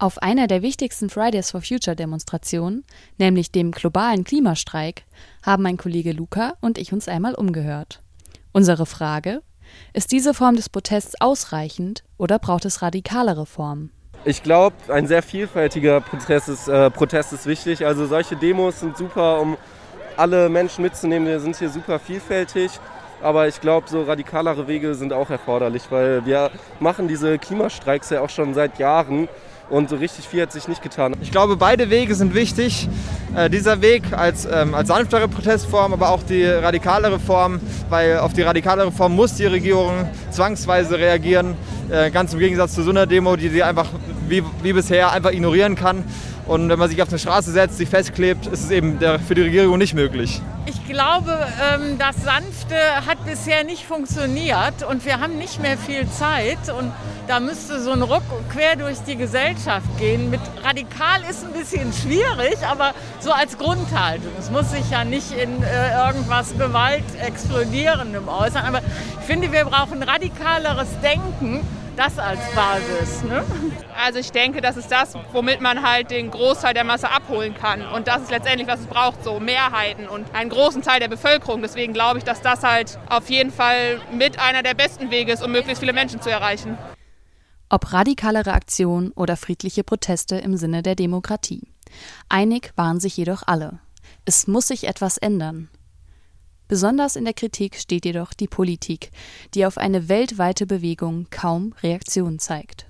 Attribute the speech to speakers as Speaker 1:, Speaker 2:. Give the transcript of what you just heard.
Speaker 1: Auf einer der wichtigsten Fridays for Future Demonstrationen, nämlich dem globalen Klimastreik, haben mein Kollege Luca und ich uns einmal umgehört. Unsere Frage: Ist diese Form des Protests ausreichend oder braucht es radikalere Formen?
Speaker 2: Ich glaube, ein sehr vielfältiger Protest ist, äh, Protest ist wichtig. Also solche Demos sind super, um alle Menschen mitzunehmen. Wir sind hier super vielfältig. Aber ich glaube, so radikalere Wege sind auch erforderlich, weil wir machen diese Klimastreiks ja auch schon seit Jahren und so richtig viel hat sich nicht getan.
Speaker 3: Ich glaube, beide Wege sind wichtig. Äh, dieser Weg als, ähm, als sanftere Protestform, aber auch die radikalere Form, weil auf die radikalere Form muss die Regierung zwangsweise reagieren. Äh, ganz im Gegensatz zu so einer Demo, die sie einfach wie, wie bisher einfach ignorieren kann. Und wenn man sich auf eine Straße setzt, sich festklebt, ist es eben für die Regierung nicht möglich.
Speaker 4: Ich glaube, ähm, das Sanfte hat bisher nicht funktioniert und wir haben nicht mehr viel Zeit. Und da müsste so ein Ruck quer durch die Gesellschaft gehen. Mit radikal ist ein bisschen schwierig, aber so als Grundhaltung. Es muss sich ja nicht in äh, irgendwas Gewalt explodierendem äußern. Aber ich finde, wir brauchen radikaleres Denken das als Basis. Ne?
Speaker 5: Also ich denke, das ist das, womit man halt den Großteil der Masse abholen kann. Und das ist letztendlich, was es braucht, so Mehrheiten und einen großen Teil der Bevölkerung. Deswegen glaube ich, dass das halt auf jeden Fall mit einer der besten Wege ist, um möglichst viele Menschen zu erreichen.
Speaker 1: Ob radikalere Aktionen oder friedliche Proteste im Sinne der Demokratie. Einig waren sich jedoch alle. Es muss sich etwas ändern. Besonders in der Kritik steht jedoch die Politik, die auf eine weltweite Bewegung kaum Reaktion zeigt